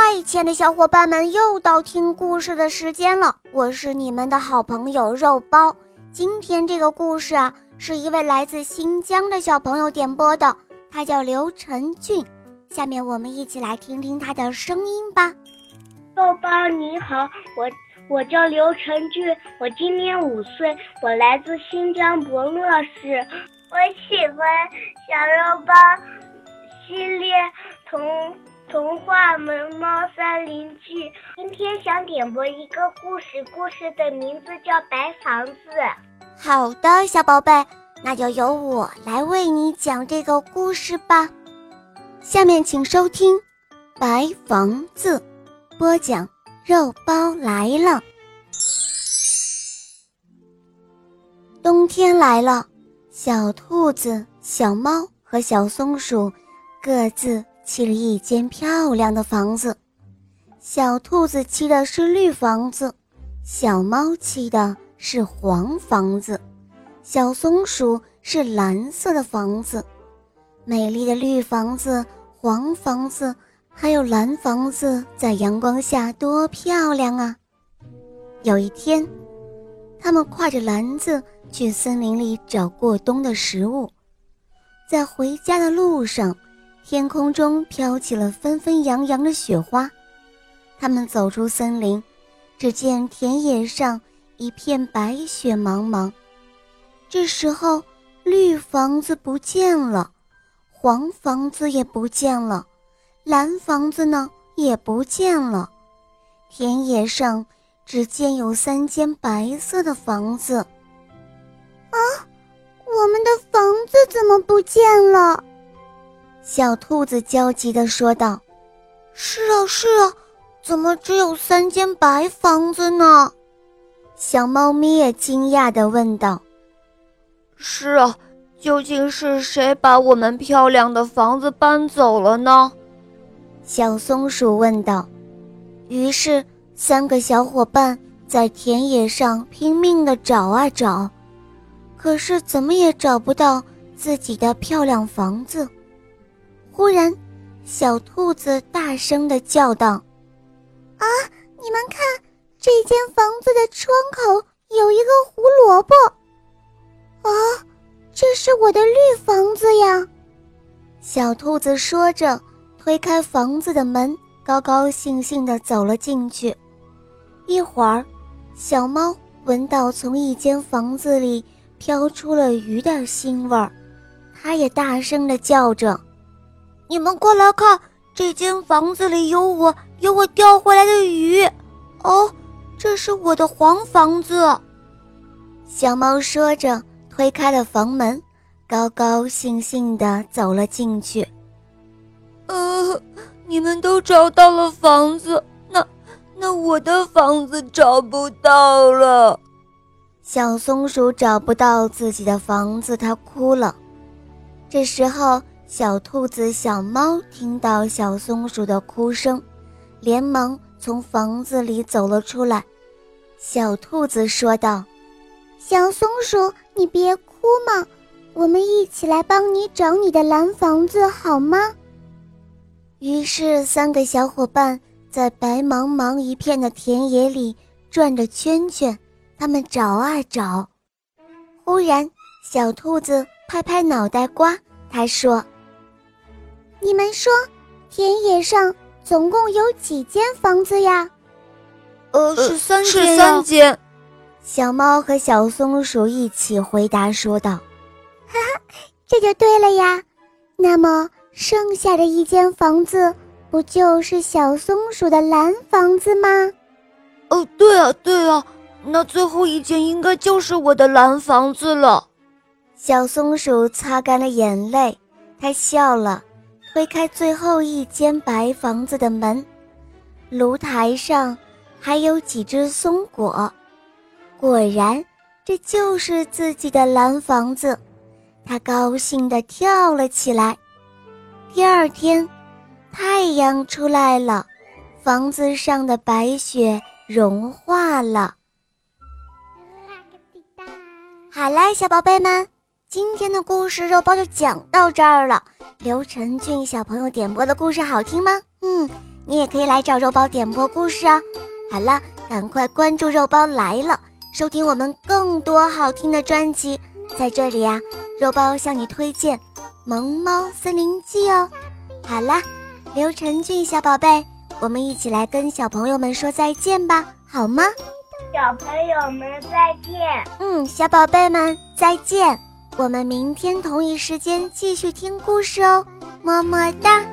嗨，亲爱的小伙伴们，又到听故事的时间了。我是你们的好朋友肉包。今天这个故事啊，是一位来自新疆的小朋友点播的，他叫刘晨俊。下面我们一起来听听他的声音吧。肉包你好，我我叫刘晨俊，我今年五岁，我来自新疆博乐市。我喜欢小肉包系列童。童话《萌猫三林记》，今天想点播一个故事，故事的名字叫《白房子》。好的，小宝贝，那就由我来为你讲这个故事吧。下面请收听《白房子》，播讲肉包来了。冬天来了，小兔子、小猫和小松鼠各自。砌了一间漂亮的房子，小兔子砌的是绿房子，小猫砌的是黄房子，小松鼠是蓝色的房子。美丽的绿房子、黄房子还有蓝房子在阳光下多漂亮啊！有一天，他们挎着篮子去森林里找过冬的食物，在回家的路上。天空中飘起了纷纷扬扬的雪花，他们走出森林，只见田野上一片白雪茫茫。这时候，绿房子不见了，黄房子也不见了，蓝房子呢也不见了，田野上只见有三间白色的房子。啊，我们的房子怎么不见了？小兔子焦急地说道：“是啊，是啊，怎么只有三间白房子呢？”小猫咪也惊讶地问道：“是啊，究竟是谁把我们漂亮的房子搬走了呢？”小松鼠问道。于是，三个小伙伴在田野上拼命地找啊找，可是怎么也找不到自己的漂亮房子。忽然，小兔子大声的叫道：“啊，你们看，这间房子的窗口有一个胡萝卜！啊，这是我的绿房子呀！”小兔子说着，推开房子的门，高高兴兴的走了进去。一会儿，小猫闻到从一间房子里飘出了鱼的腥味儿，它也大声的叫着。你们过来看，这间房子里有我，有我钓回来的鱼。哦，这是我的黄房子。小猫说着，推开了房门，高高兴兴地走了进去。呃，你们都找到了房子，那那我的房子找不到了。小松鼠找不到自己的房子，它哭了。这时候。小兔子、小猫听到小松鼠的哭声，连忙从房子里走了出来。小兔子说道：“小松鼠，你别哭嘛，我们一起来帮你找你的蓝房子好吗？”于是，三个小伙伴在白茫茫一片的田野里转着圈圈，他们找啊找。忽然，小兔子拍拍脑袋瓜，他说。你们说，田野上总共有几间房子呀？呃，是三间是三间。小猫和小松鼠一起回答说道：“哈哈，这就对了呀。那么剩下的一间房子，不就是小松鼠的蓝房子吗？”哦，对啊，对啊，那最后一间应该就是我的蓝房子了。小松鼠擦干了眼泪，它笑了。推开最后一间白房子的门，炉台上还有几只松果。果然，这就是自己的蓝房子。他高兴地跳了起来。第二天，太阳出来了，房子上的白雪融化了。好啦，小宝贝们，今天的故事肉包就讲到这儿了。刘晨俊小朋友点播的故事好听吗？嗯，你也可以来找肉包点播故事啊。好了，赶快关注肉包来了，收听我们更多好听的专辑。在这里啊，肉包向你推荐《萌猫森林记》哦。好啦，刘晨俊小宝贝，我们一起来跟小朋友们说再见吧，好吗？小朋友们再见。嗯，小宝贝们再见。我们明天同一时间继续听故事哦，么么哒。